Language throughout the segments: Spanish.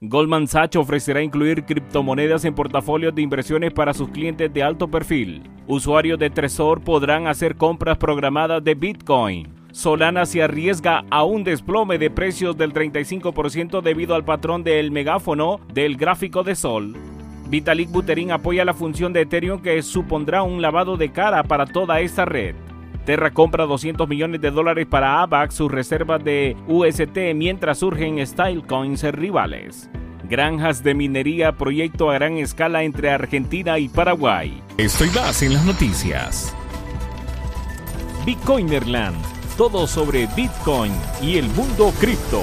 Goldman Sachs ofrecerá incluir criptomonedas en portafolios de inversiones para sus clientes de alto perfil. Usuarios de Tresor podrán hacer compras programadas de Bitcoin. Solana se arriesga a un desplome de precios del 35% debido al patrón del megáfono del gráfico de Sol. Vitalik Buterin apoya la función de Ethereum que supondrá un lavado de cara para toda esta red. Terra compra 200 millones de dólares para AVAX, sus reservas de UST, mientras surgen stylecoins rivales. Granjas de minería, proyecto a gran escala entre Argentina y Paraguay. Estoy más en las noticias. Bitcoinerland, todo sobre Bitcoin y el mundo cripto.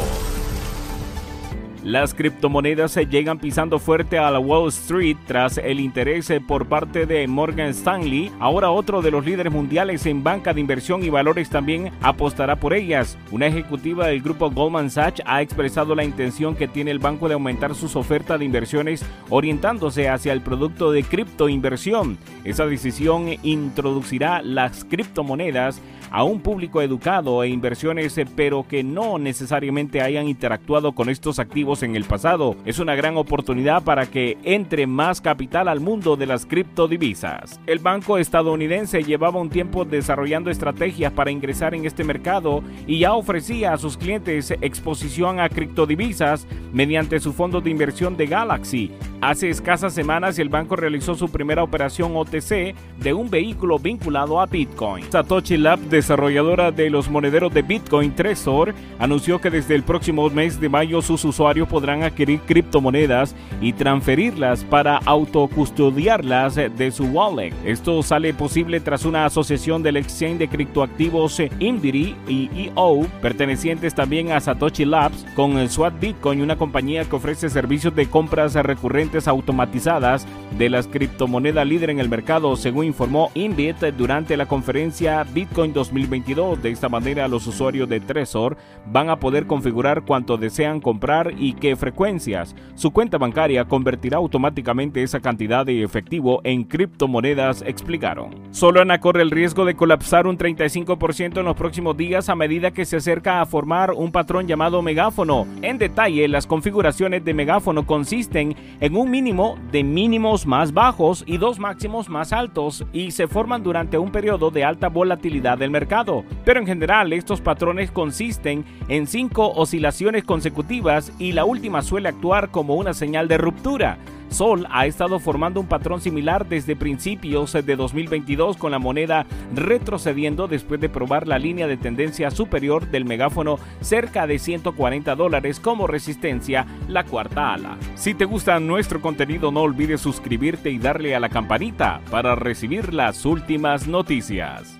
Las criptomonedas se llegan pisando fuerte a la Wall Street tras el interés por parte de Morgan Stanley. Ahora otro de los líderes mundiales en banca de inversión y valores también apostará por ellas. Una ejecutiva del grupo Goldman Sachs ha expresado la intención que tiene el banco de aumentar sus ofertas de inversiones orientándose hacia el producto de criptoinversión. Esa decisión introducirá las criptomonedas a un público educado e inversiones, pero que no necesariamente hayan interactuado con estos activos en el pasado. Es una gran oportunidad para que entre más capital al mundo de las criptodivisas. El banco estadounidense llevaba un tiempo desarrollando estrategias para ingresar en este mercado y ya ofrecía a sus clientes exposición a criptodivisas mediante su fondo de inversión de Galaxy. Hace escasas semanas el banco realizó su primera operación OTC de un vehículo vinculado a Bitcoin. Satoshi Lab desarrolladora de los monederos de Bitcoin Trezor, anunció que desde el próximo mes de mayo sus usuarios podrán adquirir criptomonedas y transferirlas para autocustodiarlas de su wallet. Esto sale posible tras una asociación del exchange de criptoactivos Indiri y EO, pertenecientes también a Satoshi Labs, con el SWAT Bitcoin, una compañía que ofrece servicios de compras recurrentes automatizadas de las criptomonedas líder en el mercado, según informó Inbit durante la conferencia Bitcoin 2020 2022. De esta manera, los usuarios de Trezor van a poder configurar cuánto desean comprar y qué frecuencias. Su cuenta bancaria convertirá automáticamente esa cantidad de efectivo en criptomonedas, explicaron. Solana corre el riesgo de colapsar un 35% en los próximos días a medida que se acerca a formar un patrón llamado megáfono. En detalle, las configuraciones de megáfono consisten en un mínimo de mínimos más bajos y dos máximos más altos y se forman durante un periodo de alta volatilidad del mercado, pero en general estos patrones consisten en cinco oscilaciones consecutivas y la última suele actuar como una señal de ruptura. Sol ha estado formando un patrón similar desde principios de 2022 con la moneda retrocediendo después de probar la línea de tendencia superior del megáfono cerca de 140 dólares como resistencia, la cuarta ala. Si te gusta nuestro contenido no olvides suscribirte y darle a la campanita para recibir las últimas noticias.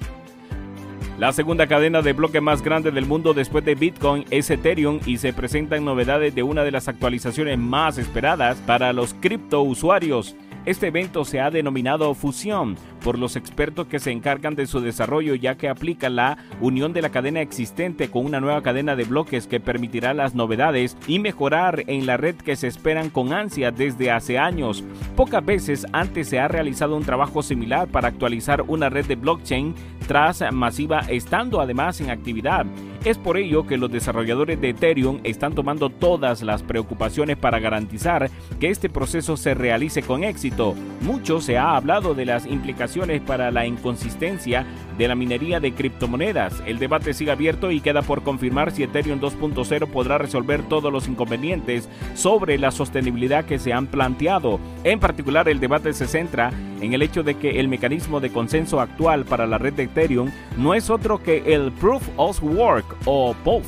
La segunda cadena de bloque más grande del mundo después de Bitcoin es Ethereum y se presentan novedades de una de las actualizaciones más esperadas para los cripto usuarios. Este evento se ha denominado Fusión por los expertos que se encargan de su desarrollo ya que aplica la unión de la cadena existente con una nueva cadena de bloques que permitirá las novedades y mejorar en la red que se esperan con ansia desde hace años. Pocas veces antes se ha realizado un trabajo similar para actualizar una red de blockchain tras masiva estando además en actividad. Es por ello que los desarrolladores de Ethereum están tomando todas las preocupaciones para garantizar que este proceso se realice con éxito. Mucho se ha hablado de las implicaciones para la inconsistencia de la minería de criptomonedas. El debate sigue abierto y queda por confirmar si Ethereum 2.0 podrá resolver todos los inconvenientes sobre la sostenibilidad que se han planteado. En particular, el debate se centra en el hecho de que el mecanismo de consenso actual para la red de Ethereum no es otro que el Proof of Work o POF.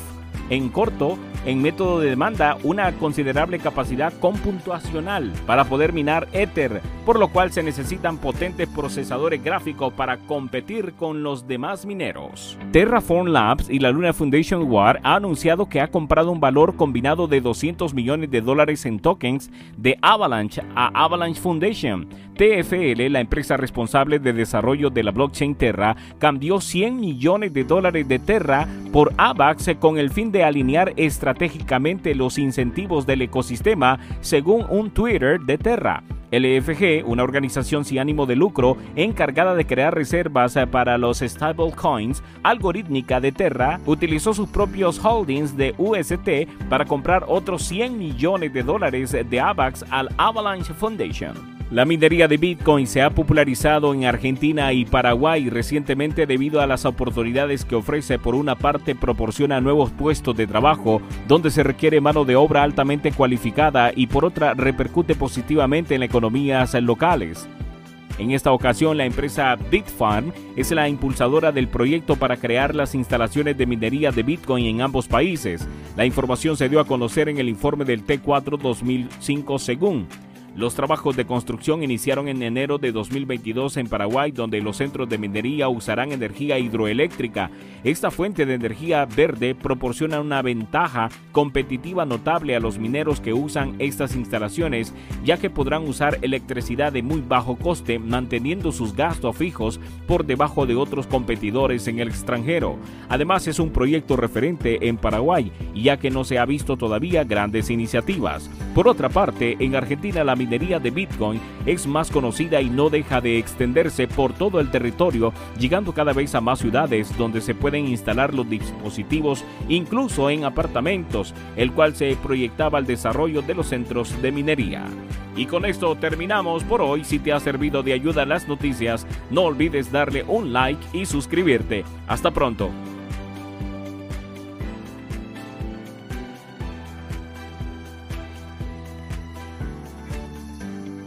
En corto, en método de demanda una considerable capacidad computacional para poder minar Ether, por lo cual se necesitan potentes procesadores gráficos para competir con los demás mineros. Terraform Labs y la Luna Foundation War ha anunciado que ha comprado un valor combinado de 200 millones de dólares en tokens de Avalanche a Avalanche Foundation. TFL, la empresa responsable de desarrollo de la blockchain Terra, cambió 100 millones de dólares de Terra por AVAX con el fin de alinear estratégicamente los incentivos del ecosistema, según un Twitter de Terra. LFG, una organización sin ánimo de lucro encargada de crear reservas para los stablecoins algorítmica de Terra, utilizó sus propios holdings de UST para comprar otros 100 millones de dólares de AVAX al Avalanche Foundation. La minería de Bitcoin se ha popularizado en Argentina y Paraguay recientemente debido a las oportunidades que ofrece. Por una parte, proporciona nuevos puestos de trabajo donde se requiere mano de obra altamente cualificada y por otra repercute positivamente en economías locales. En esta ocasión, la empresa Bitfarm es la impulsadora del proyecto para crear las instalaciones de minería de Bitcoin en ambos países. La información se dio a conocer en el informe del T4 2005 según los trabajos de construcción iniciaron en enero de 2022 en Paraguay, donde los centros de minería usarán energía hidroeléctrica. Esta fuente de energía verde proporciona una ventaja competitiva notable a los mineros que usan estas instalaciones, ya que podrán usar electricidad de muy bajo coste, manteniendo sus gastos fijos por debajo de otros competidores en el extranjero. Además, es un proyecto referente en Paraguay, ya que no se ha visto todavía grandes iniciativas. Por otra parte, en Argentina la de Bitcoin es más conocida y no deja de extenderse por todo el territorio, llegando cada vez a más ciudades donde se pueden instalar los dispositivos, incluso en apartamentos, el cual se proyectaba el desarrollo de los centros de minería. Y con esto terminamos por hoy. Si te ha servido de ayuda las noticias, no olvides darle un like y suscribirte. Hasta pronto.